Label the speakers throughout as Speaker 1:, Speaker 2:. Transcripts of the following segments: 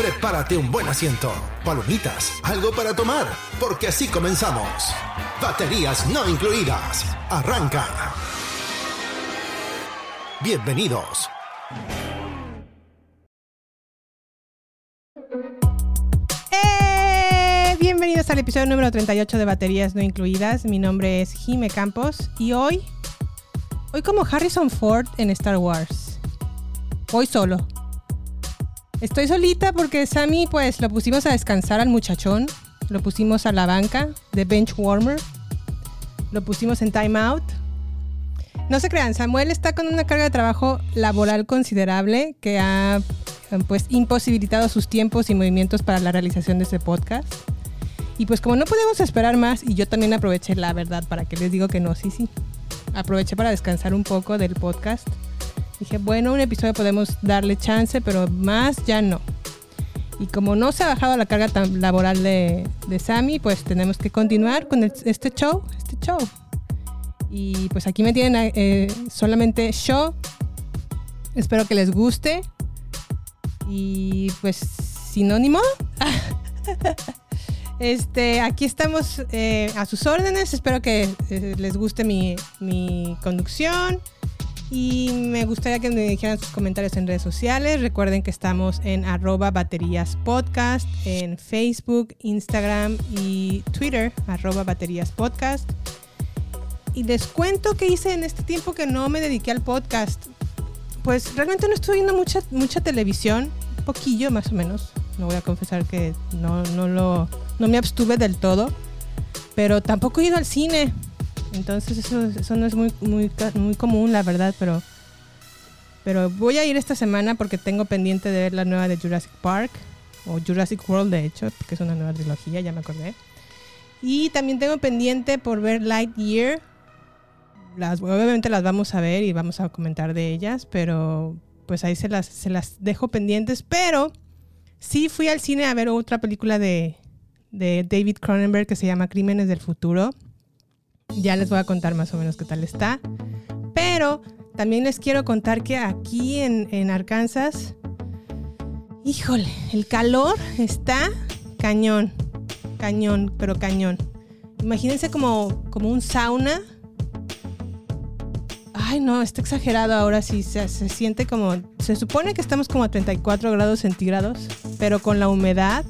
Speaker 1: Prepárate un buen asiento, palomitas, algo para tomar, porque así comenzamos. Baterías no incluidas. Arranca. Bienvenidos.
Speaker 2: ¡Eh! Bienvenidos al episodio número 38 de Baterías No Incluidas. Mi nombre es Jime Campos y hoy, hoy como Harrison Ford en Star Wars. Hoy solo. Estoy solita porque Sammy pues lo pusimos a descansar al muchachón. Lo pusimos a la banca de bench warmer. Lo pusimos en time out. No se crean, Samuel está con una carga de trabajo laboral considerable que ha pues imposibilitado sus tiempos y movimientos para la realización de este podcast. Y pues como no podemos esperar más, y yo también aproveché la verdad para que les digo que no, sí, sí. Aproveché para descansar un poco del podcast. Dije, bueno, un episodio podemos darle chance, pero más ya no. Y como no se ha bajado la carga tan laboral de, de Sammy, pues tenemos que continuar con este show, este show. Y pues aquí me tienen eh, solamente show. Espero que les guste. Y pues sinónimo. este, aquí estamos eh, a sus órdenes. Espero que eh, les guste mi, mi conducción. Y me gustaría que me dijeran sus comentarios en redes sociales. Recuerden que estamos en arroba baterías podcast, en Facebook, Instagram y Twitter, arroba baterías podcast. Y les cuento que hice en este tiempo que no me dediqué al podcast. Pues realmente no estoy viendo mucha, mucha televisión, un poquillo más o menos. No voy a confesar que no, no, lo, no me abstuve del todo. Pero tampoco he ido al cine. Entonces eso, eso no es muy, muy, común, la verdad, pero, pero voy a ir esta semana porque tengo pendiente de ver la nueva de Jurassic Park, o Jurassic World de hecho, porque es una nueva trilogía, ya me acordé. Y también tengo pendiente por ver Lightyear. Las, obviamente las vamos a ver y vamos a comentar de ellas, pero pues ahí se las, se las dejo pendientes. Pero sí fui al cine a ver otra película de, de David Cronenberg que se llama Crímenes del Futuro. Ya les voy a contar más o menos qué tal está. Pero también les quiero contar que aquí en, Arkansas, híjole, el calor está cañón, cañón, pero cañón. Imagínense como, como un sauna. Ay, no, está exagerado ahora sí. Se, se siente como. Se supone que estamos como a 34 grados centígrados, pero con la humedad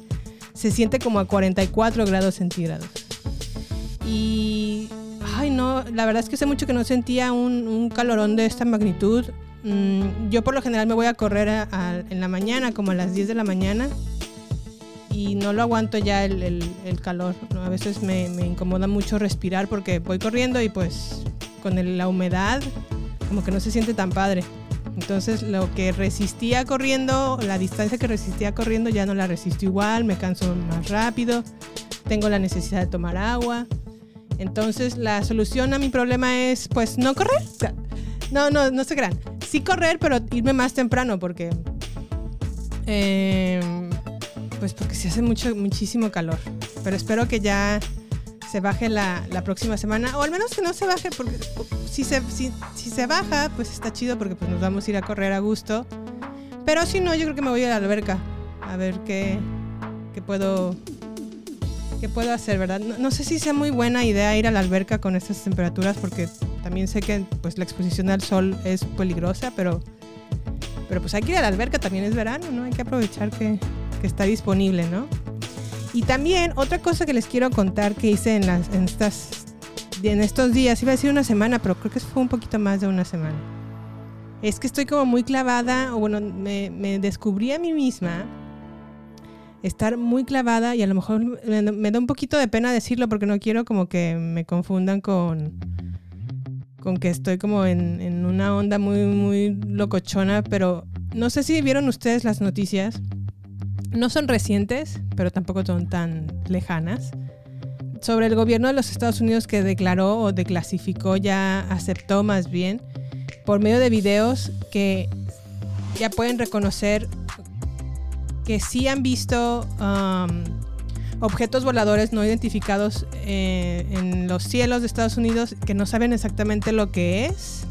Speaker 2: se siente como a 44 grados centígrados. Y. Ay, no, la verdad es que hace mucho que no sentía un, un calorón de esta magnitud. Mm, yo por lo general me voy a correr a- a- en la mañana, como a las 10 de la mañana. Y no lo aguanto ya el, el- el calor. ¿no? A veces me, me incomoda mucho respirar porque voy corriendo y pues con el- la humedad como que no se siente tan padre. Entonces lo que resistía corriendo, la distancia que resistía corriendo ya no la resisto igual, me canso más rápido, tengo la necesidad de tomar agua. Entonces la solución a mi problema es pues no correr. No, no, no se crean. Sí correr, pero irme más temprano porque... eh, pues porque se hace mucho, muchísimo calor. Pero espero que ya se baje la, la próxima semana. O al menos que no se baje porque si se, si, si se baja, pues está chido porque pues nos vamos a ir a correr a gusto. Pero si no, yo creo que me voy a la alberca. A ver qué, qué puedo qué puedo hacer, ¿verdad? No, no sé si sea muy buena idea ir a la alberca con estas temperaturas porque también sé que pues la exposición al sol es peligrosa, pero pero pues hay que ir a la alberca, también es verano, ¿no? Hay que aprovechar que, que está disponible, ¿no? Y también otra cosa que les quiero contar que hice en, las, en estas en estos días, iba a decir una semana, pero creo que fue un poquito más de una semana. Es que estoy como muy clavada, o bueno, me, me descubrí a mí misma estar muy clavada y a lo mejor me, da un poquito de pena decirlo porque no quiero como que me confundan con con que estoy como en, en, una onda muy, muy locochona, pero no sé si vieron ustedes las noticias. No son recientes, pero tampoco son tan lejanas. Sobre el gobierno de los Estados Unidos que declaró o declasificó, ya aceptó más bien, por medio de videos que ya pueden reconocer que sí han visto um, objetos voladores no identificados eh, en los cielos de Estados Unidos que no saben exactamente lo que es,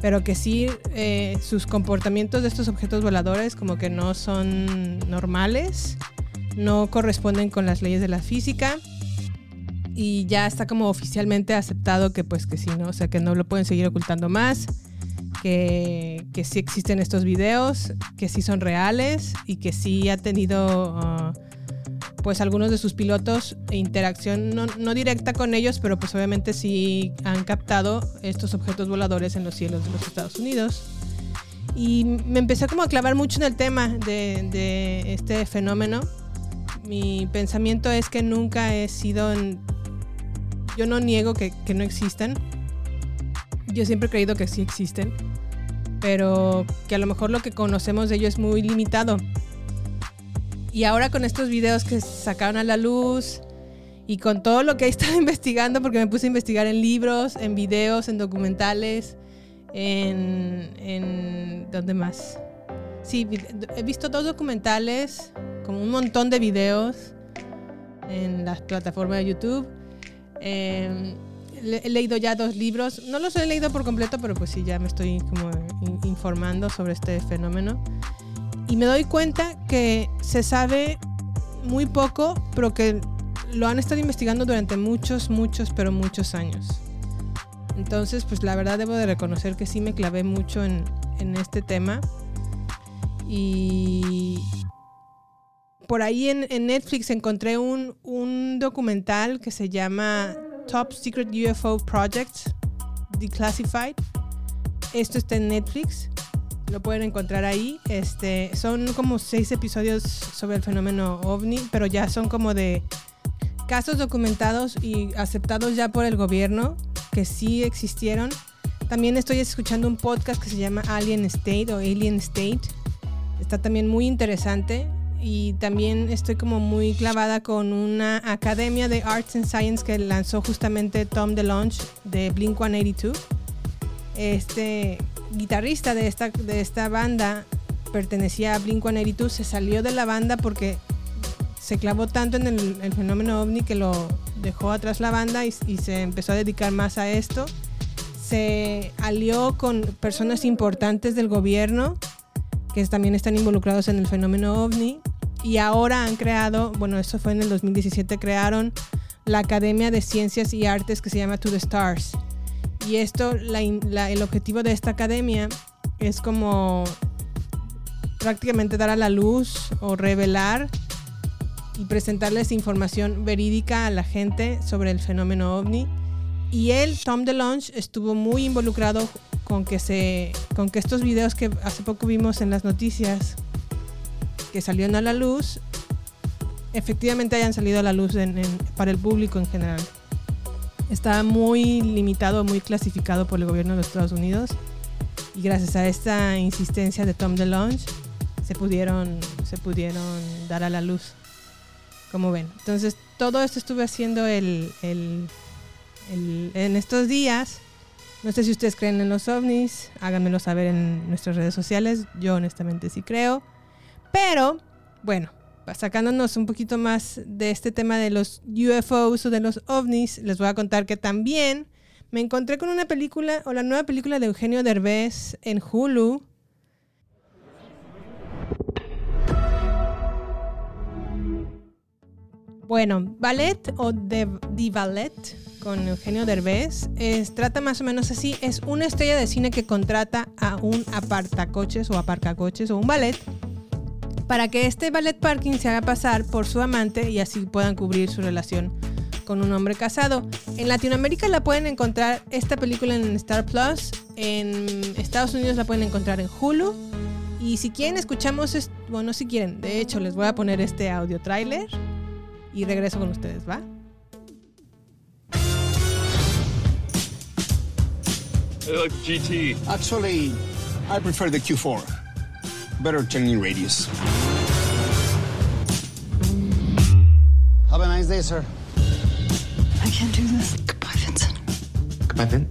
Speaker 2: pero que sí eh, sus comportamientos de estos objetos voladores como que no son normales, no corresponden con las leyes de la física y ya está como oficialmente aceptado que pues que sí, ¿no? O sea, que no lo pueden seguir ocultando más. Que, sí existen estos videos, que sí son reales y que sí ha tenido uh, pues algunos de sus pilotos interacción no, no, directa con ellos, pero pues obviamente sí han captado estos objetos voladores en los cielos de los Estados Unidos. Y me empecé como a clavar mucho en el tema de, este fenómeno. Mi pensamiento es que nunca he sido... Yo no niego que, que no existan. Yo siempre he creído que sí existen. Pero que a lo mejor lo que conocemos de ellos es muy limitado y ahora con estos videos que sacaron a la luz y con todo lo que he estado investigando, porque me puse a investigar en libros, en videos, en documentales, en... en ¿Dónde más? Sí, he visto dos documentales, como un montón de videos en la plataforma de YouTube. Eh, he leído ya dos libros. No los he leído por completo, pero pues sí, ya me estoy como informando sobre este fenómeno y me doy cuenta que se sabe muy poco, pero que lo han estado investigando durante muchos, muchos, pero muchos años. Entonces, pues la verdad debo de reconocer que sí me clavé mucho en, en este tema. Y por ahí en, Netflix encontré un, un, documental que se llama Top Secret UFO Project Declassified. Esto está en Netflix lo pueden encontrar ahí. Este, son como seis episodios sobre el fenómeno ovni, pero ya son como de casos documentados y aceptados ya por el gobierno que sí existieron. También estoy escuchando un podcast que se llama Alien State o Alien State. Está también muy interesante y también estoy como muy clavada con una academia de Arts and Science que lanzó justamente Tom DeLonge de Blink 182. Este guitarrista de esta, de esta banda pertenecía a Blink-182, se salió de la banda porque se clavó tanto en el, fenómeno ovni que lo dejó atrás la banda y, y, se empezó a dedicar más a esto. Se alió con personas importantes del gobierno que también están involucrados en el fenómeno ovni y ahora han creado, bueno, eso fue en el 2017, crearon la Academia de Ciencias y Artes que se llama To the Stars y esto, el objetivo de esta academia es como prácticamente dar a la luz o revelar y presentarles información verídica a la gente sobre el fenómeno ovni. Y él, Tom DeLonge, estuvo muy involucrado con que, se, con que estos videos que hace poco vimos en las noticias que salieron a la luz, efectivamente hayan salido a la luz para el público en general está muy limitado, muy clasificado por el gobierno de los Estados Unidos. Y gracias a esta insistencia de Tom DeLonge se pudieron, se pudieron dar a la luz. Como ven. Entonces, todo esto estuve haciendo el, el, en estos días. No sé si ustedes creen en los ovnis, háganmelo saber en nuestras redes sociales. Yo honestamente sí creo. Pero, bueno, sacándonos un poquito más de este tema de los UFOs o de los ovnis, les voy a contar que también me encontré con una película o la nueva película de Eugenio Derbez en Hulu. Bueno, Ballet o The, Ballet con Eugenio Derbez es, trata más o menos así. Es una estrella de cine que contrata a un apartacoches o aparcacoches o un ballet para que este ballet parking se haga pasar por su amante y así puedan cubrir su relación con un hombre casado. En Latinoamérica la pueden encontrar esta película en Star Plus, en Estados Unidos la pueden encontrar en Hulu. Y si quieren escuchamos, bueno, si quieren, de hecho les voy a poner este audio trailer y regreso con ustedes, ¿va?
Speaker 3: GT.
Speaker 4: Actually, I prefer the Q4. Better turning radius. Have nice day, sir.
Speaker 5: I can't do this. Goodbye, Vincent.
Speaker 4: Goodbye, Vin.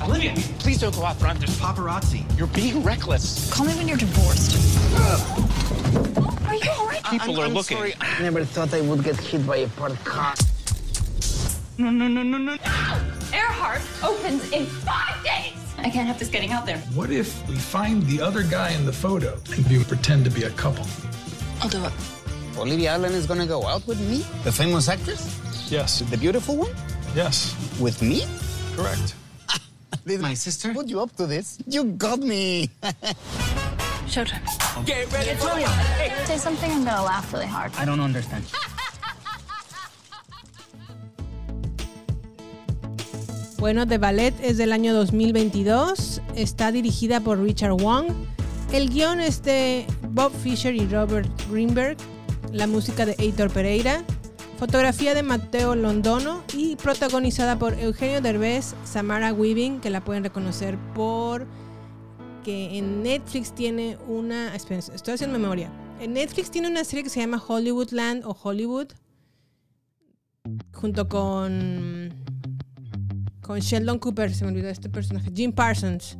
Speaker 6: Olivia, please don't go out front. There's paparazzi. You're being reckless.
Speaker 5: Call me when you're divorced. Are you all right?
Speaker 6: People are looking.
Speaker 4: I never thought I would get hit by a parked car.
Speaker 6: No, no, no, no, no.
Speaker 7: Earhart opens in five days. I can't have this getting out there.
Speaker 8: What if we find the other guy in the photo and we pretend to be a couple?
Speaker 5: I'll do it.
Speaker 4: Olivia Allen is gonna go out with me? The famous actress?
Speaker 8: Yes.
Speaker 4: The beautiful one?
Speaker 8: Yes.
Speaker 4: With me?
Speaker 8: Correct.
Speaker 4: Did my sister put you up to this? You got me.
Speaker 5: Showtime.
Speaker 6: Get ready for
Speaker 5: Say something, I'm gonna laugh really hard.
Speaker 4: I don't understand.
Speaker 2: Bueno, The Ballet es del año 2022. Está dirigida por Richard Wong. El guion es de Bob Fisher y Robert Greenberg. La música de Heitor Pereira. Fotografía de Mateo Londono y protagonizada por Eugenio Derbez, Samara Weaving, que la pueden reconocer por que en Netflix tiene una... Estoy haciendo memoria. En Netflix tiene una serie que se llama Hollywoodland o Hollywood. Junto con con Sheldon Cooper, se me olvidó este personaje, Jim Parsons.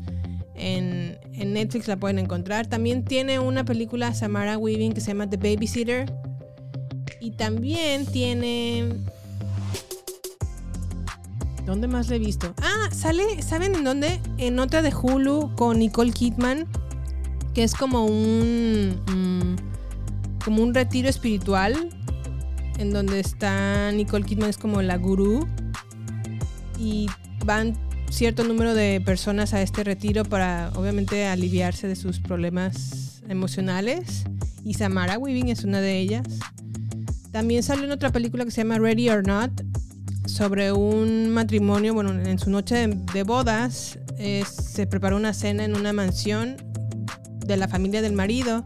Speaker 2: En, Netflix la pueden encontrar. También tiene una película Samara Weaving que se llama The Babysitter. Y también tiene. ¿Dónde más la he visto? Ah, sale, ¿saben en dónde? En otra de Hulu con Nicole Kidman. Que es como un. mm, como un retiro espiritual. En donde está Nicole Kidman, es como la gurú y van cierto número de personas a este retiro para obviamente aliviarse de sus problemas emocionales y Samara Weaving es una de ellas. También salió en otra película que se llama Ready or Not sobre un matrimonio, bueno, en su noche de, bodas eh, se preparó una cena en una mansión de la familia del marido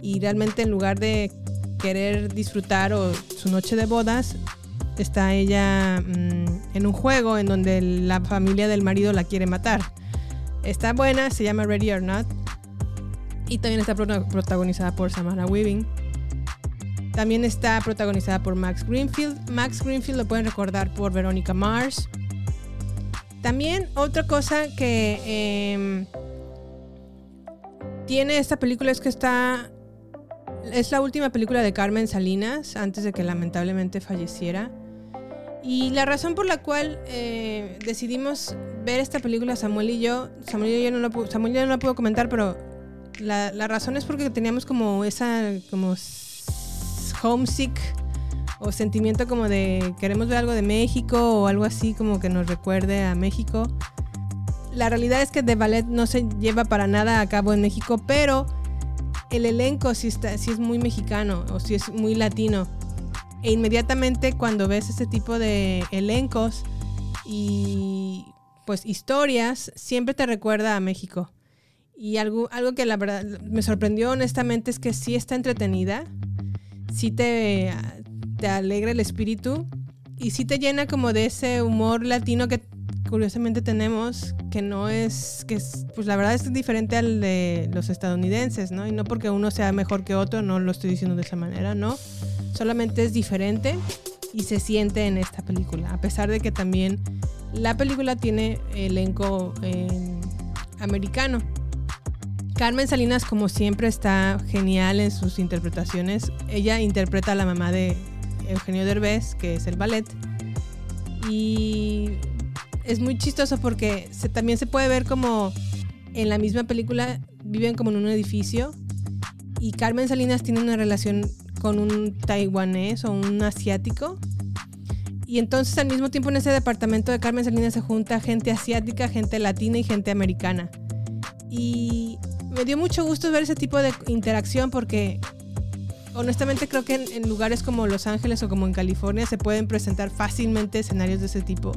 Speaker 2: y realmente en lugar de querer disfrutar o su noche de bodas está ella mm, en un juego en donde la familia del marido la quiere matar. Está buena, se llama Ready or Not. Y también está prota- protagonizada por Samara Weaving. También está protagonizada por Max Greenfield. Max Greenfield lo pueden recordar por Veronica Mars. También otra cosa que em, tiene esta película es que está es la última película de Carmen Salinas antes de que lamentablemente falleciera. Y la razón por la cual eh, decidimos ver esta película, Samuel y yo, Samuel y yo no lo, pu- Samuel y yo no lo puedo comentar, pero la, la razón es porque teníamos como esa, como homesick o sentimiento como de queremos ver algo de México o algo así como que nos recuerde a México. La realidad es que The Ballet no se lleva para nada a cabo en México, pero el elenco sí, está, sí es muy mexicano o sí es muy latino. E inmediatamente cuando ves ese tipo de elencos y pues historias, siempre te recuerda a México. Y algo, algo que la verdad me sorprendió honestamente es que sí está entretenida, sí te, te alegra el espíritu y sí te llena como de ese humor latino que curiosamente tenemos, que no es, que es, pues la verdad es diferente al de los estadounidenses, ¿no? Y no porque uno sea mejor que otro, no lo estoy diciendo de esa manera, ¿no? Solamente es diferente y se siente en esta película, a pesar de que también la película tiene elenco eh, americano. Carmen Salinas, como siempre, está genial en sus interpretaciones. Ella interpreta a la mamá de Eugenio Derbez, que es el ballet. Y es muy chistoso porque se, también se puede ver como en la misma película viven como en un edificio y Carmen Salinas tiene una relación con un taiwanés o un asiático. Y entonces al mismo tiempo en ese departamento de Carmen Salinas se junta gente asiática, gente latina y gente americana. Y me dio mucho gusto ver ese tipo de interacción porque honestamente creo que en, lugares como Los Ángeles o como en California se pueden presentar fácilmente escenarios de ese tipo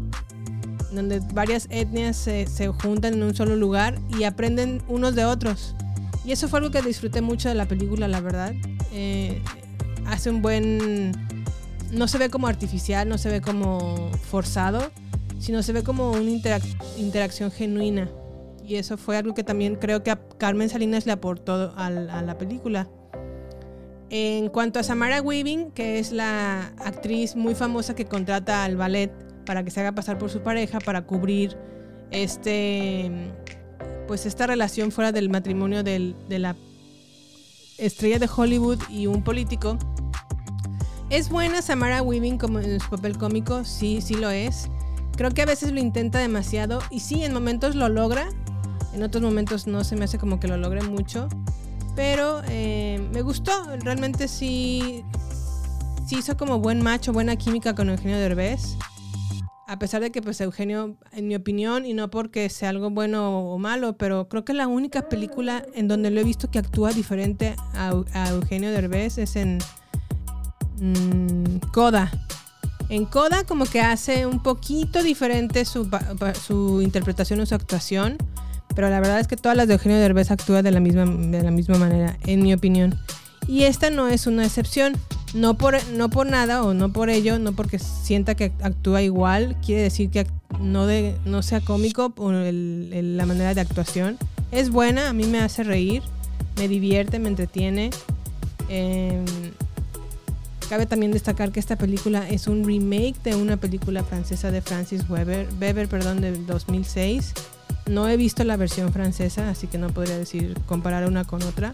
Speaker 2: donde varias etnias se, se, juntan en un solo lugar y aprenden unos de otros. Y eso fue algo que disfruté mucho de la película, la verdad. Eh, hace un buen... No se ve como artificial, no se ve como forzado, sino se ve como una interac interacción genuina. Y eso fue algo que también creo que a Carmen Salinas le aportó a, a la película. En cuanto a Samara Weaving, que es la actriz muy famosa que contrata al ballet para que se haga pasar por su pareja para cubrir este pues esta relación fuera del matrimonio del, de la estrella de Hollywood y un político. ¿Es buena Samara Weaving como en su papel cómico? Sí, sí lo es. Creo que a veces lo intenta demasiado y sí, en momentos lo logra. En otros momentos no se me hace como que lo logre mucho. Pero eh, me gustó. Realmente sí, sí hizo como buen macho, buena química con Eugenio Derbez a pesar de que pues Eugenio, en mi opinión, y no porque sea algo bueno o malo, pero creo que la única película en donde lo he visto que actúa diferente a, Eugenio Derbez es en mmm, Coda. En Coda como que hace un poquito diferente su, su, interpretación o su actuación, pero la verdad es que todas las de Eugenio Derbez actúa de la misma, de la misma manera, en mi opinión. Y esta no es una excepción. No por, no por nada o no por ello, no porque sienta que actúa igual, quiere decir que no, no sea cómico por la manera de actuación. Es buena, a mí me hace reír, me divierte, me entretiene. Eh, cabe también destacar que esta película es un remake de una película francesa de Francis Weber, Weber perdón, de 2006. No he visto la versión francesa, así que no podría decir comparar una con otra.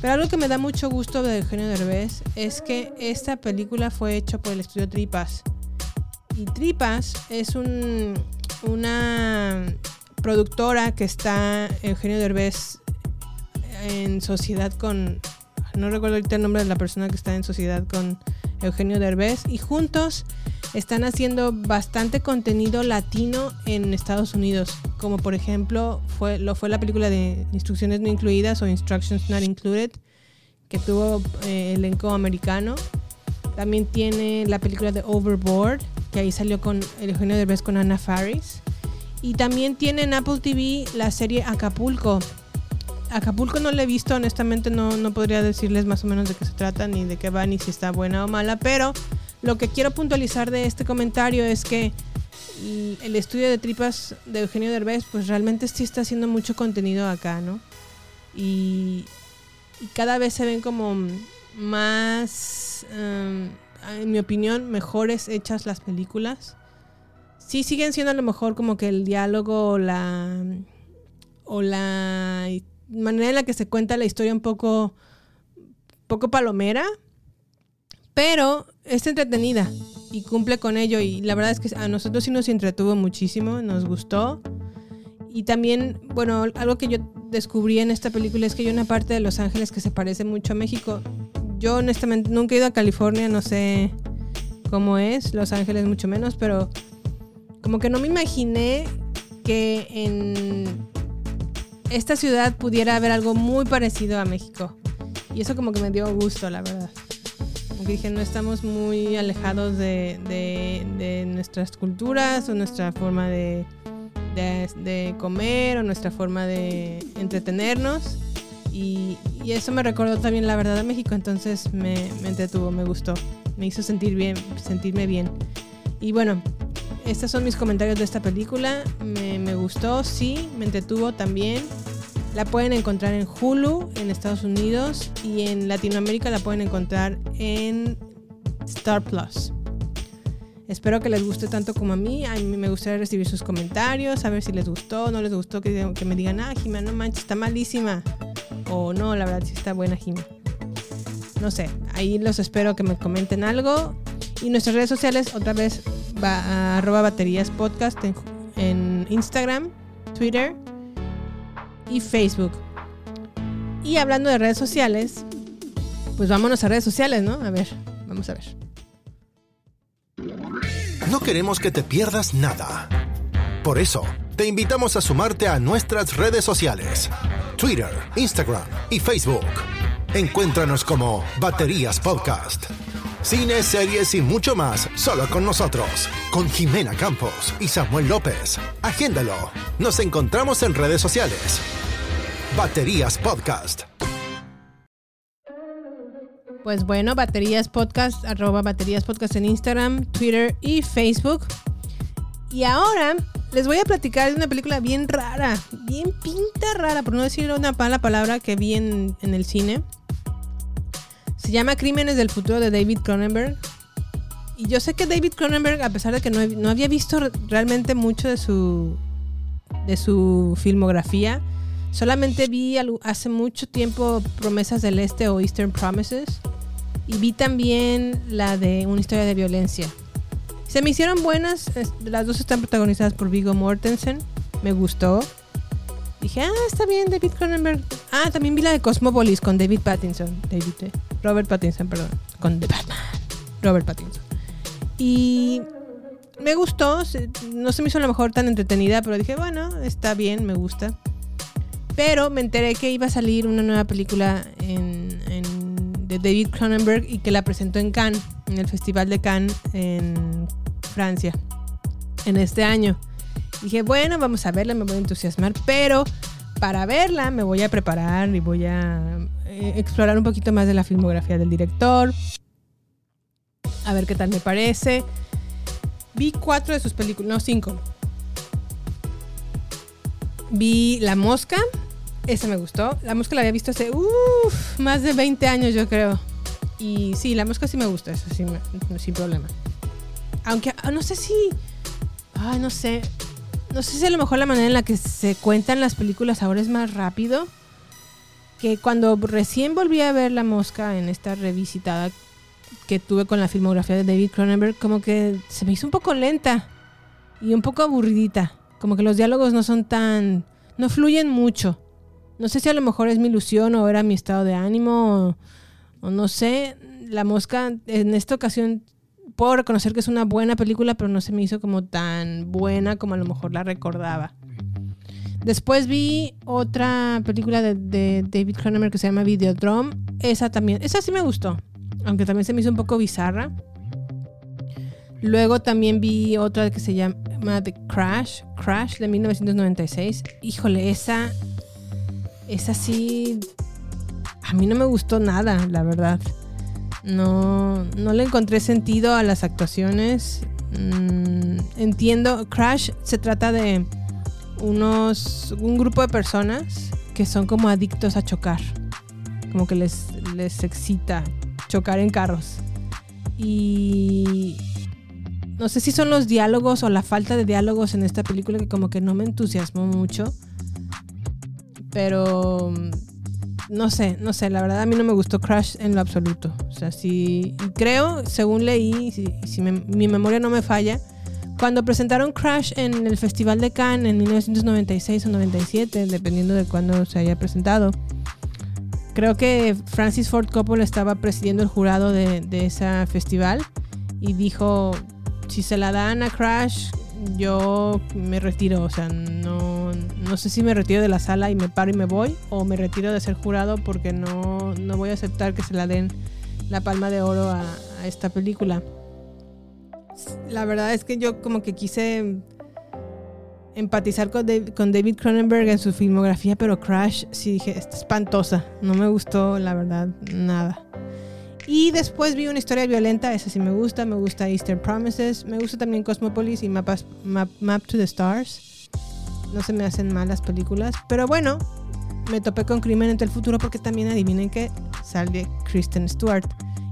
Speaker 2: Pero algo que me da mucho gusto de Eugenio Derbez es que esta película fue hecha por el estudio Tripas. Y Tripas es un, una productora que está Eugenio Derbez en sociedad con. No recuerdo ahorita el nombre de la persona que está en sociedad con Eugenio Derbez. Y juntos están haciendo bastante contenido latino en Estados Unidos, como por ejemplo fue, lo fue la película de Instrucciones no incluidas o Instructions not included, que tuvo eh, elenco americano. También tiene la película de Overboard, que ahí salió con Eugenio Derbez con Anna Faris. Y también tiene en Apple TV la serie Acapulco. Acapulco no la he visto, honestamente no, no podría decirles más o menos de qué se trata, ni de qué va, ni si está buena o mala, pero lo que quiero puntualizar de este comentario es que el estudio de tripas de Eugenio Derbez, pues realmente sí está haciendo mucho contenido acá, ¿no? Y, y cada vez se ven como más, um, en mi opinión, mejores hechas las películas. Sí siguen siendo a lo mejor como que el diálogo o la, o la manera en la que se cuenta la historia un poco, poco palomera, pero es entretenida y cumple con ello y la verdad es que a nosotros sí nos entretuvo muchísimo, nos gustó. Y también, bueno, algo que yo descubrí en esta película es que hay una parte de Los Ángeles que se parece mucho a México. Yo honestamente nunca he ido a California, no sé cómo es, Los Ángeles mucho menos, pero como que no me imaginé que en esta ciudad pudiera haber algo muy parecido a México. Y eso como que me dio gusto, la verdad dije, no estamos muy alejados de, nuestras culturas o nuestra forma de, comer o nuestra forma de entretenernos. Y, eso me recordó también la verdad de México, entonces me, me entretuvo, me gustó, me hizo sentir bien, sentirme bien. Y bueno, estos son mis comentarios de esta película. Me, gustó, sí, me entretuvo también. La pueden encontrar en Hulu en Estados Unidos y en Latinoamérica la pueden encontrar en Star Plus. Espero que les guste tanto como a mí. A mí me gustaría recibir sus comentarios, a ver si les gustó, no les gustó, que, que me digan, ah, Jimena, no manches, está malísima. O no, la verdad sí está buena, Jimena. No sé, ahí los espero que me comenten algo. Y nuestras redes sociales, otra vez, va a arroba baterías podcast en, en Instagram, Twitter y Facebook. Y hablando de redes sociales, pues vámonos a redes sociales, ¿no? A ver, vamos a ver.
Speaker 1: No queremos que te pierdas nada. Por eso, te invitamos a sumarte a nuestras redes sociales, Twitter, Instagram y Facebook. Encuéntranos como Baterías Podcast. Cine, series y mucho más, solo con nosotros, con Jimena Campos y Samuel López. Agéndalo. Nos encontramos en redes sociales. Baterías Podcast.
Speaker 2: Pues bueno, Baterías Podcast, arroba Baterías Podcast en Instagram, Twitter y Facebook. Y ahora les voy a platicar de una película bien rara, bien pinta rara, por no decir una mala palabra que vi en, en el cine. Se llama Crímenes del Futuro de David Cronenberg. Y yo sé que David Cronenberg, a pesar de que no, no había visto realmente mucho de su, de su filmografía, solamente vi hace mucho tiempo Promesas del Este o Eastern Promises. Y vi también la de Una historia de violencia. Se me hicieron buenas. Las dos están protagonizadas por Vigo Mortensen. Me gustó. Dije, ah, está bien, David Cronenberg. Ah, también vi la de Cosmopolis con David Pattinson. David, eh, Robert Pattinson, perdón. Con The Batman. Robert Pattinson. Y me gustó. No se me hizo a lo mejor tan entretenida, pero dije, bueno, está bien, me gusta. Pero me enteré que iba a salir una nueva película en, de David Cronenberg y que la presentó en Cannes, en el Festival de Cannes en Francia, en este año. Dije, bueno, vamos a verla, me voy a entusiasmar, pero para verla me voy a preparar y voy a eh, explorar un poquito más de la filmografía del director, a ver qué tal me parece. Vi cuatro de sus películas, no, cinco. Vi La Mosca, esa me gustó. La Mosca la había visto hace más de 20 años, yo creo. Y sí, La Mosca sí me gusta, eso sí, sin problema. Aunque ah, no sé si. Ay, no sé. No sé si a lo mejor la manera en la que se cuentan las películas ahora es más rápido. Que cuando recién volví a ver La Mosca en esta revisitada que tuve con la filmografía de David Cronenberg, como que se me hizo un poco lenta y un poco aburridita. Como que los diálogos no son tan. no fluyen mucho. No sé si a lo mejor es mi ilusión o era mi estado de ánimo o, no sé. La Mosca en esta ocasión puedo reconocer que es una buena película, pero no se me hizo como tan buena como a lo mejor la recordaba. Después vi otra película de, David Cronenberg que se llama Videodrome. Esa también, esa sí me gustó, aunque también se me hizo un poco bizarra. Luego también vi otra que se llama The Crash, Crash de 1996. Híjole, esa, esa sí, a mí no me gustó nada, la verdad. No, no le encontré sentido a las actuaciones. Mm, entiendo, Crash se trata de unos, un grupo de personas que son como adictos a chocar. Como que les, les excita chocar en carros. Y no sé si son los diálogos o la falta de diálogos en esta película que como que no me entusiasmó mucho. Pero no sé, no sé, la verdad a mí no me gustó Crash en lo absoluto. O sea, sí, creo, según leí, si, si mi memoria no me falla, cuando presentaron Crash en el Festival de Cannes en 1996 o 97, dependiendo de cuándo se haya presentado, creo que Francis Ford Coppola estaba presidiendo el jurado de, ese festival y dijo, si se la dan a Crash, yo me retiro, o sea, no, no sé si me retiro de la sala y me paro y me voy, o me retiro de ser jurado porque no, no voy a aceptar que se la den la palma de oro a, esta película. La verdad es que yo como que quise empatizar con David, Cronenberg en su filmografía, pero Crash sí dije, está espantosa, no me gustó la verdad nada. Y después vi una historia violenta, esa sí me gusta, me gusta Eastern Promises, me gusta también Cosmopolis y Map, Map to the Stars. No se me hacen malas películas, pero bueno, me topé con Crimen entre el futuro porque también adivinen que sale Kristen Stewart.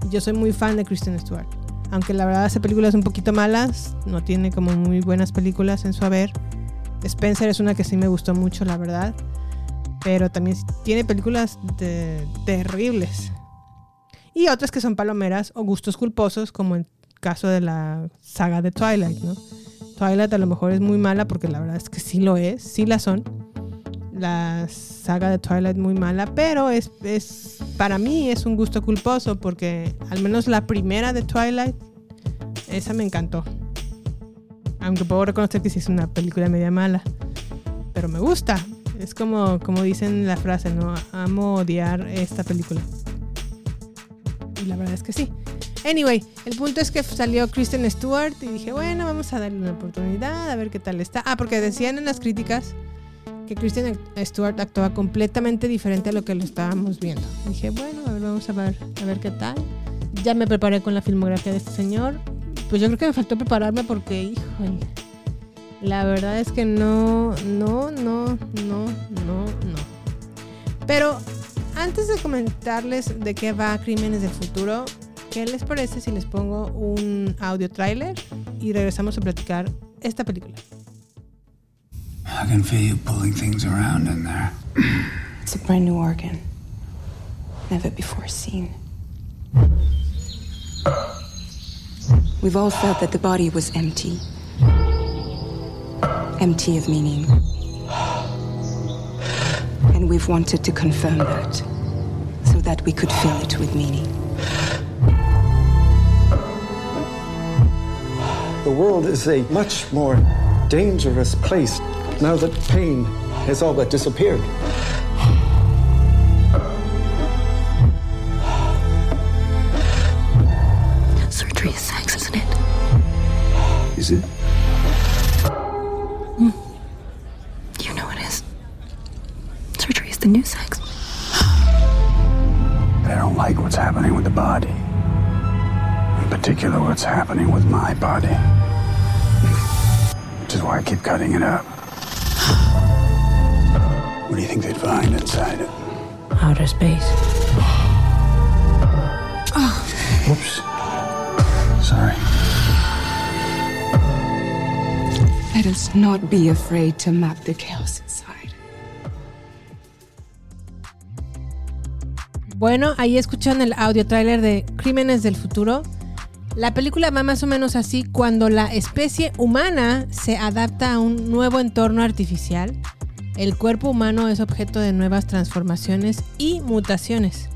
Speaker 2: Y yo soy muy fan de Kristen Stewart. Aunque la verdad hace películas un poquito malas, no tiene como muy buenas películas en su haber. Spencer es una que sí me gustó mucho, la verdad. Pero también tiene películas terribles y otras que son palomeras o gustos culposos, como el caso de la saga de Twilight, ¿no? Twilight a lo mejor es muy mala porque la verdad es que sí lo es, sí la son. La saga de Twilight muy mala, pero es, es para mí es un gusto culposo porque al menos la primera de Twilight, esa me encantó. Aunque puedo reconocer que sí es una película media mala, pero me gusta. Es como, como dicen la frase, ¿no? Amo odiar esta película. la verdad es que sí. Anyway, el punto es que salió Kristen Stewart y dije, bueno, vamos a darle una oportunidad, a ver qué tal está. Ah, porque decían en las críticas que Kristen Stewart actuaba completamente diferente a lo que lo estábamos viendo. Dije, bueno, a ver, vamos a ver, a ver qué tal. Ya me preparé con la filmografía de este señor. Pues yo creo que me faltó prepararme porque, híjole, la verdad es que no, no, no, no, no, no. Pero antes de comentarles de qué va Crímenes del Futuro, ¿qué les parece si les pongo un audio trailer y regresamos a platicar esta película?
Speaker 9: I can feel you pulling things around in there.
Speaker 10: It's a brand new organ. Never before seen. We've all felt that the body was empty. Empty of meaning. And we've wanted to confirm that so that we could fill it with meaning.
Speaker 11: The world is a much more dangerous place now that pain has all but disappeared.
Speaker 10: Surgery is sex, isn't it?
Speaker 9: Is it? Hmm.
Speaker 10: You know it is. Surgery is the new sex.
Speaker 9: But I don't like what's happening with the body. In particular, what's happening with my body. Which is why I keep cutting it up. What do you think they'd find inside it?
Speaker 10: Outer space.
Speaker 9: Whoops. Sorry.
Speaker 10: Let us not be afraid to map the chaos inside.
Speaker 2: Bueno, ahí escucharon el audio trailer de Crímenes del Futuro. La película va más o menos así cuando la especie humana se adapta a un nuevo entorno artificial. El cuerpo humano es objeto de nuevas transformaciones y mutaciones.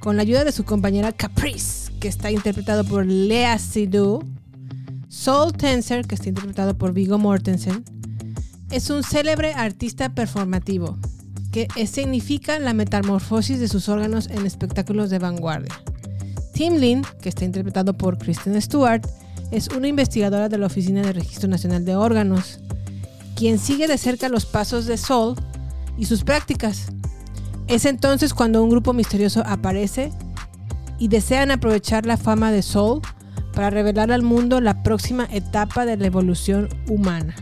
Speaker 2: Con la ayuda de su compañera Caprice, que está interpretado por Lea Seydoux, Soul Tenser, que está interpretado por Viggo Mortensen, es un célebre artista performativo, que significa la metamorfosis de sus órganos en espectáculos de vanguardia. Tim Lin, que está interpretado por Kristen Stewart, es una investigadora de la Oficina de Registro Nacional de Órganos, quien sigue de cerca los pasos de Soul y sus prácticas. Es entonces cuando un grupo misterioso aparece y desean aprovechar la fama de Soul para revelar al mundo la próxima etapa de la evolución humana.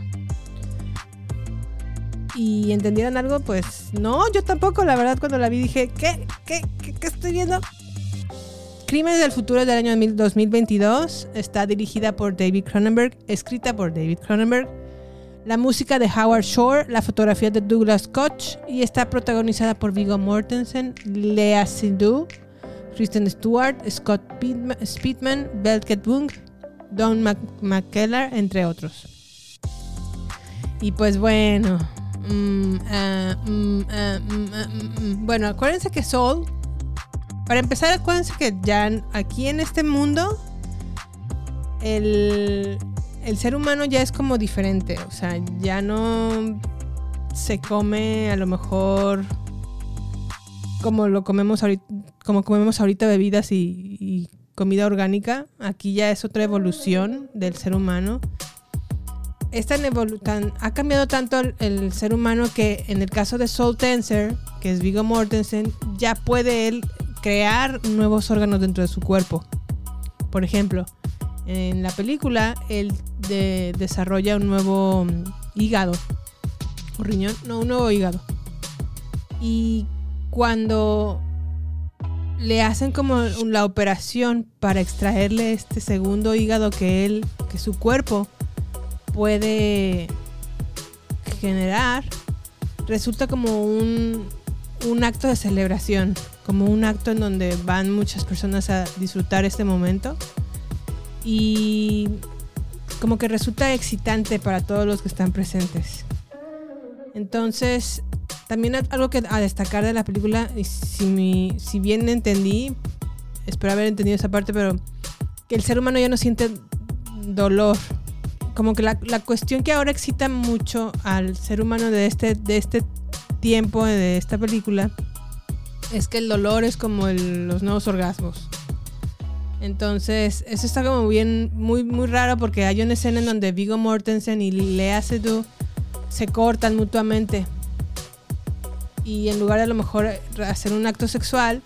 Speaker 2: ¿Y entendieron algo? Pues no, yo tampoco, la verdad cuando la vi dije, ¿qué? ¿Qué, qué, qué estoy viendo? Crímenes del futuro del año 2022 está dirigida por David Cronenberg, escrita por David Cronenberg, la música de Howard Shore, la fotografía de Douglas Koch y está protagonizada por Viggo Mortensen, Lea Seydoux, Kristen Stewart, Scott Speedman, Belket Bung, Don McKellar, entre otros. Y pues bueno, mm, ah, mm, ah, mm, ah, bueno, acuérdense que Soul, para empezar, acuérdense que ya aquí en este mundo, el, el ser humano ya es como diferente, o sea, ya no se come a lo mejor como lo comemos ahorita, como comemos ahorita bebidas y, comida orgánica. Aquí ya es otra evolución del ser humano. Es tan ha cambiado tanto el, ser humano que en el caso de Soul Tenser, que es Viggo Mortensen, ya puede él crear nuevos órganos dentro de su cuerpo. Por ejemplo, en la película él de- desarrolla un nuevo mm, hígado. ¿O riñón? No, un nuevo hígado. Y cuando le hacen como la operación para extraerle este segundo hígado que él, que su cuerpo puede generar, resulta como un, un acto de celebración, como un acto en donde van muchas personas a disfrutar este momento y como que resulta excitante para todos los que están presentes. Entonces, también algo que a destacar de la película, y si, mi- si bien entendí, espero haber entendido esa parte, pero que el ser humano ya no siente dolor. Como que la, la cuestión que ahora excita mucho al ser humano de este, de este tiempo, de esta película, es que el dolor es como el- los nuevos orgasmos. Entonces, eso está como bien, muy, muy raro porque hay una escena en donde Vigo Mortensen y Lea Seydoux se cortan mutuamente. Y en lugar de a lo mejor hacer un acto sexual,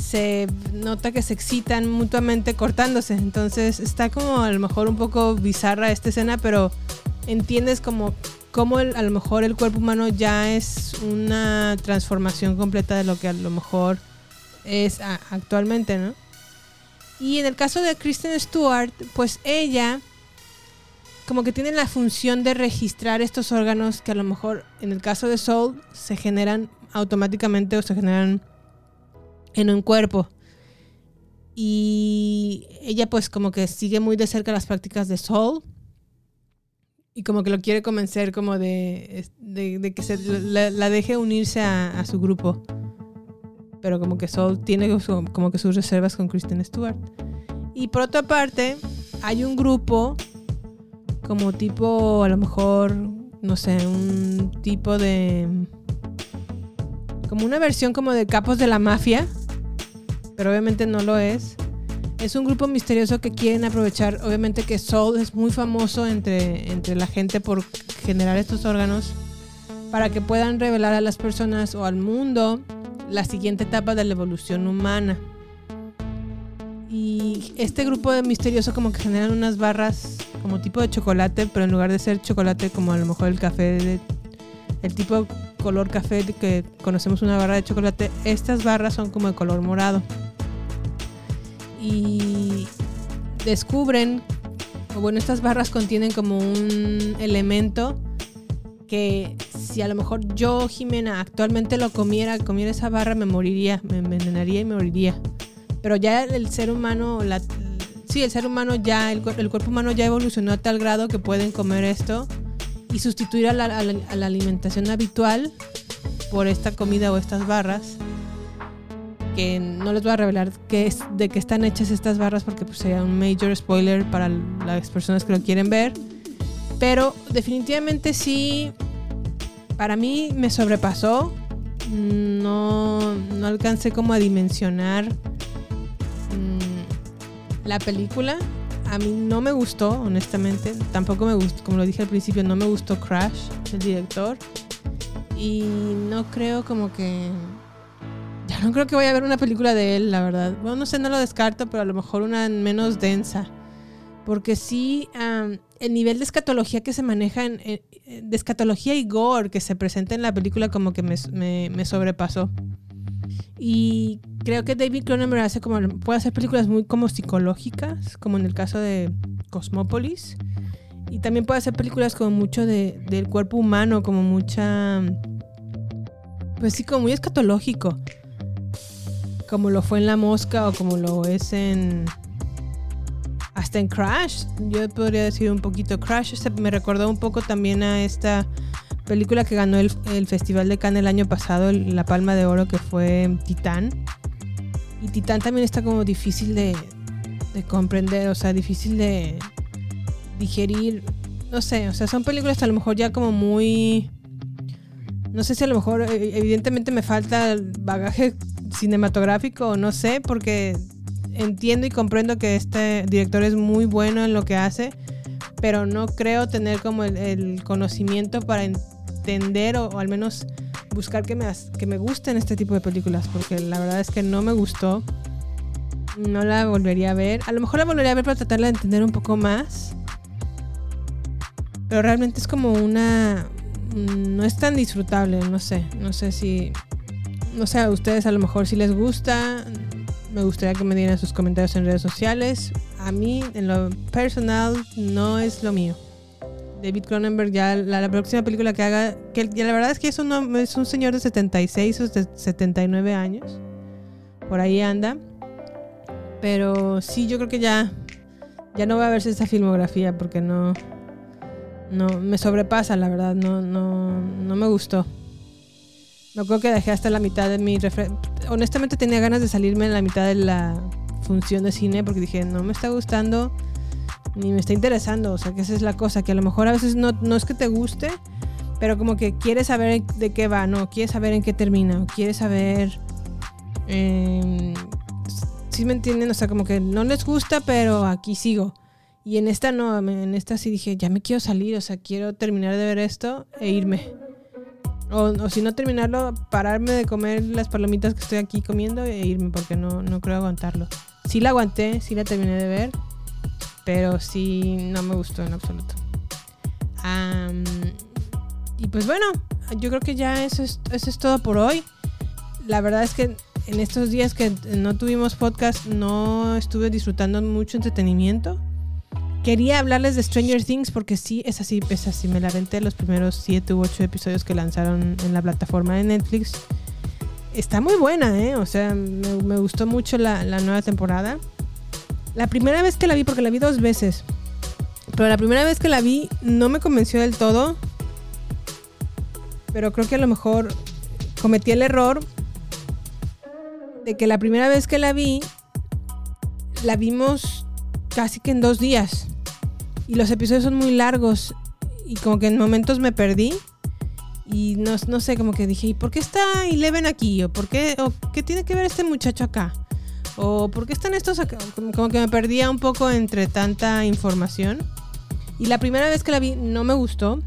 Speaker 2: se nota que se excitan mutuamente cortándose. Entonces está como a lo mejor un poco bizarra esta escena, pero entiendes como cómo a lo mejor el cuerpo humano ya es una transformación completa de lo que a lo mejor es actualmente, ¿no? Y en el caso de Kristen Stewart, pues ella como que tiene la función de registrar estos órganos que a lo mejor en el caso de Soul se generan automáticamente o se generan en un cuerpo. Y ella pues como que sigue muy de cerca las prácticas de Soul y como que lo quiere convencer como de, que se, la, deje unirse a, su grupo. Pero como que Soul tiene como que sus reservas con Kristen Stewart. Y por otra parte, hay un grupo como tipo, a lo mejor, no sé, un tipo de... Como una versión como de capos de la mafia, pero obviamente no lo es. Es un grupo misterioso que quieren aprovechar, obviamente que Soul es muy famoso entre, entre la gente por generar estos órganos para que puedan revelar a las personas o al mundo la siguiente etapa de la evolución humana. Y este grupo de misterioso como que generan unas barras como tipo de chocolate, pero en lugar de ser chocolate como a lo mejor el café, de, el tipo de color café que conocemos una barra de chocolate, estas barras son como de color morado y descubren, o bueno, estas barras contienen como un elemento que si a lo mejor yo, Jimena, actualmente lo comiera, comiera esa barra, me moriría, me envenenaría y me moriría. Pero ya el ser humano, la, sí, el ser humano ya, el, cuerpo humano ya evolucionó a tal grado que pueden comer esto y sustituir a la, la alimentación habitual por esta comida o estas barras que no les voy a revelar qué es, de qué están hechas estas barras porque pues, sería un major spoiler para las personas que lo quieren ver. Pero definitivamente sí, para mí me sobrepasó. No, no alcancé como a dimensionar mm, la película. A mí no me gustó, honestamente. Tampoco me gustó, como lo dije al principio, no me gustó Crash, el director. Y no creo como que no creo que vaya a ver una película de él, la verdad. Bueno, no sé, no lo descarto, pero a lo mejor una menos densa. Porque sí, el nivel de escatología que se maneja en, de escatología y gore que se presenta en la película como que me, sobrepasó. Y creo que David Cronenberg hace como puede hacer películas muy como psicológicas, como en el caso de Cosmópolis. Y también puede hacer películas como mucho de, del cuerpo humano, como mucha pues sí, como muy escatológico como lo fue en La Mosca o como lo es en hasta en Crash. Yo podría decir un poquito Crash. me recordó un poco también a esta película que ganó el, Festival de Cannes el año pasado, La Palma de Oro, que fue Titán. Y Titán también está como difícil de, de comprender, o sea, difícil de digerir. No sé, o sea, son películas a lo mejor ya como muy... No sé si a lo mejor, eh, evidentemente me falta bagaje cinematográfico, no sé, porque entiendo y comprendo que este director es muy bueno en lo que hace, pero no creo tener como el, conocimiento para entender o, al menos buscar que me, que me gusten este tipo de películas, porque la verdad es que no me gustó. No la volvería a ver. A lo mejor la volvería a ver para tratar de entender un poco más. Pero realmente es como una... No es tan disfrutable, no sé. No sé si no sé, a ustedes a lo mejor si les gusta, me gustaría que me dieran sus comentarios en redes sociales. A mí, en lo personal, no es lo mío. David Cronenberg, ya la, próxima película que haga, que la verdad es que es un, es un señor de 76 o de 79 años. Por ahí anda. Pero sí, yo creo que ya, ya no va a verse esa filmografía porque no, no me sobrepasa, la verdad, no, no, no me gustó. No creo que dejé hasta la mitad de mi Honestamente tenía ganas de salirme en la mitad de la función de cine porque dije, no me está gustando ni me está interesando. O sea, que esa es la cosa, que a lo mejor a veces no, no es que te guste, pero como que quieres saber de qué va, ¿no? Quieres saber en qué termina, quieres saber... Eh, sí me entienden, o sea, como que no les gusta, pero aquí sigo. Y en esta no, en esta sí dije, ya me quiero salir, o sea, quiero terminar de ver esto e irme. O, o si no terminarlo, pararme de comer las palomitas que estoy aquí comiendo e irme, porque no, no creo aguantarlo. Sí la aguanté, sí la terminé de ver, pero sí no me gustó en absoluto. Am, y pues bueno, yo creo que ya eso es, eso es todo por hoy. La verdad es que en estos días que no tuvimos podcast no estuve disfrutando mucho entretenimiento. Quería hablarles de Stranger Things porque sí, es así, es así. Me la renté los primeros 7 u 8 episodios que lanzaron en la plataforma de Netflix. Está muy buena, ¿eh? O sea, me, gustó mucho la nueva temporada. La primera vez que la vi, porque la vi dos veces. Pero la primera vez que la vi no me convenció del todo. Pero creo que a lo mejor cometí el error de que la primera vez que la vi, la vimos casi que en dos días. Y los episodios son muy largos. Y como que en momentos me perdí. Y no, no sé, como que dije, ¿y por qué está Eleven aquí? ¿O por qué, o qué tiene que ver este muchacho acá? ¿O por qué están estos acá? Como, que me perdía un poco entre tanta información. Y la primera vez que la vi no me gustó.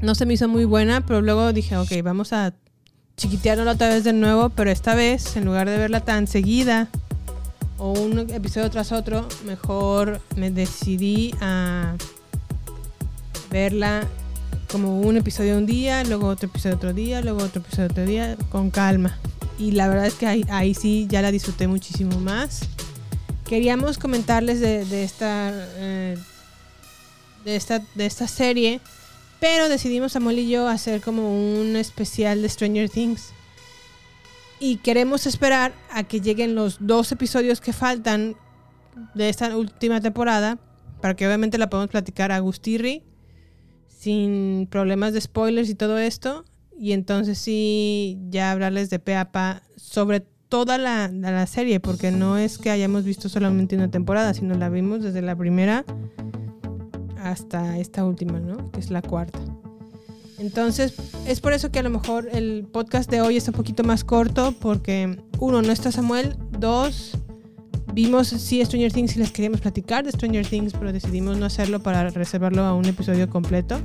Speaker 2: No se me hizo muy buena, pero luego dije, ok, vamos a chiquitearlo otra vez de nuevo, pero esta vez, en lugar de verla tan seguida o un episodio tras otro, mejor me decidí a verla como un episodio un día, luego otro episodio otro día, luego otro episodio otro día, con calma. Y la verdad es que ahí, sí ya la disfruté muchísimo más. Queríamos comentarles de, esta, eh, de, esta, de esta serie, pero decidimos Samuel y yo hacer como un especial de Stranger Things. Y queremos esperar a que lleguen los dos episodios que faltan de esta última temporada, para que obviamente la podamos platicar a Gustirri sin problemas de spoilers y todo esto. Y entonces sí, ya hablarles de pe a pa sobre toda la, la serie, porque no es que hayamos visto solamente una temporada, sino la vimos desde la primera hasta esta última, ¿no? Que es la cuarta. Entonces, es por eso que a lo mejor el podcast de hoy es un poquito más corto, porque uno, no está Samuel, dos, vimos sí Stranger Things y les queríamos platicar de Stranger Things, pero decidimos no hacerlo para reservarlo a un episodio completo.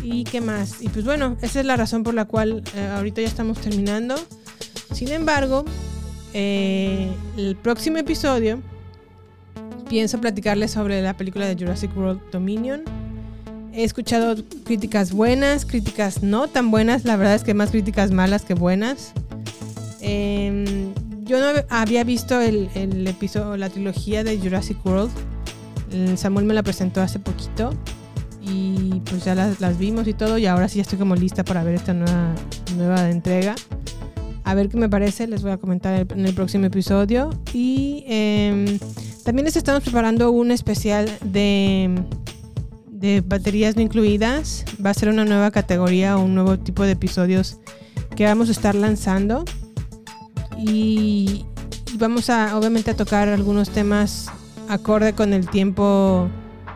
Speaker 2: ¿Y qué más? Y pues bueno, esa es la razón por la cual eh, ahorita ya estamos terminando. Sin embargo, eh, el próximo episodio pienso platicarles sobre la película de Jurassic World Dominion. He escuchado críticas buenas, críticas no tan buenas, la verdad es que más críticas malas que buenas. Eh, yo no había visto el, episodio, la trilogía de Jurassic World. Samuel me la presentó hace poquito y pues ya las, vimos y todo y ahora sí ya estoy como lista para ver esta nueva, nueva entrega. A ver qué me parece, les voy a comentar en el próximo episodio. Y eh, también les estamos preparando un especial de, de baterías no incluidas. Va a ser una nueva categoría o un nuevo tipo de episodios que vamos a estar lanzando. Y, vamos a obviamente a tocar algunos temas acorde con el tiempo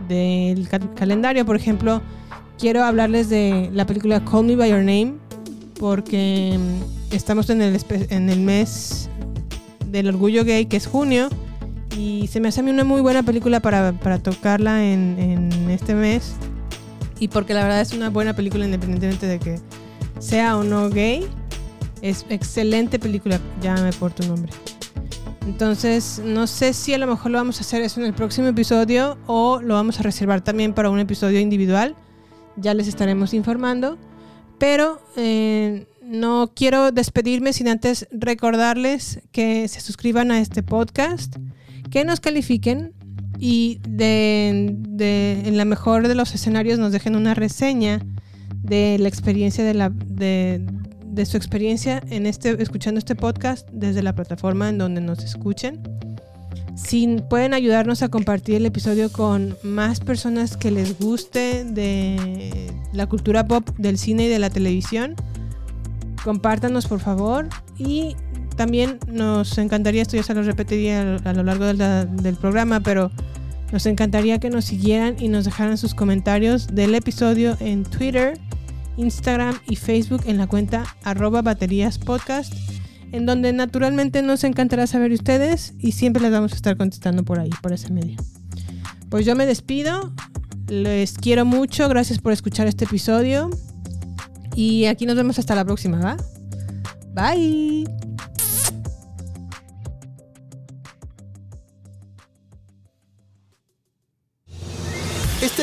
Speaker 2: del ca calendario. Por ejemplo, quiero hablarles de la película Call Me By Your Name porque estamos en el, en el mes del orgullo gay que es junio y se me hace a mí una muy buena película para, para tocarla en, en, este mes. Y porque la verdad es una buena película independientemente de que sea o no gay es excelente película llámame por tu nombre. Entonces no sé si a lo mejor lo vamos a hacer eso en el próximo episodio o lo vamos a reservar también para un episodio individual. Ya les estaremos informando. Pero eh, no quiero despedirme sin antes recordarles que se suscriban a este podcast, que nos califiquen y en la mejor de los escenarios nos dejen una reseña de la experiencia de su experiencia en este, escuchando este podcast desde la plataforma en donde nos escuchen. Si pueden ayudarnos a compartir el episodio con más personas que les guste de la cultura pop, del cine y de la televisión, compártanos por favor y también nos encantaría, esto ya se lo repetiría a lo largo de la, del programa, pero nos encantaría que nos siguieran y nos dejaran sus comentarios del episodio en Twitter, Instagram y Facebook en la cuenta arroba baterías podcast. en donde naturalmente nos encantará saber de ustedes y siempre les vamos a estar contestando por ahí, por ese medio. Pues yo me despido, les quiero mucho, gracias por escuchar este episodio y aquí nos vemos hasta la próxima, ¿va? Bye.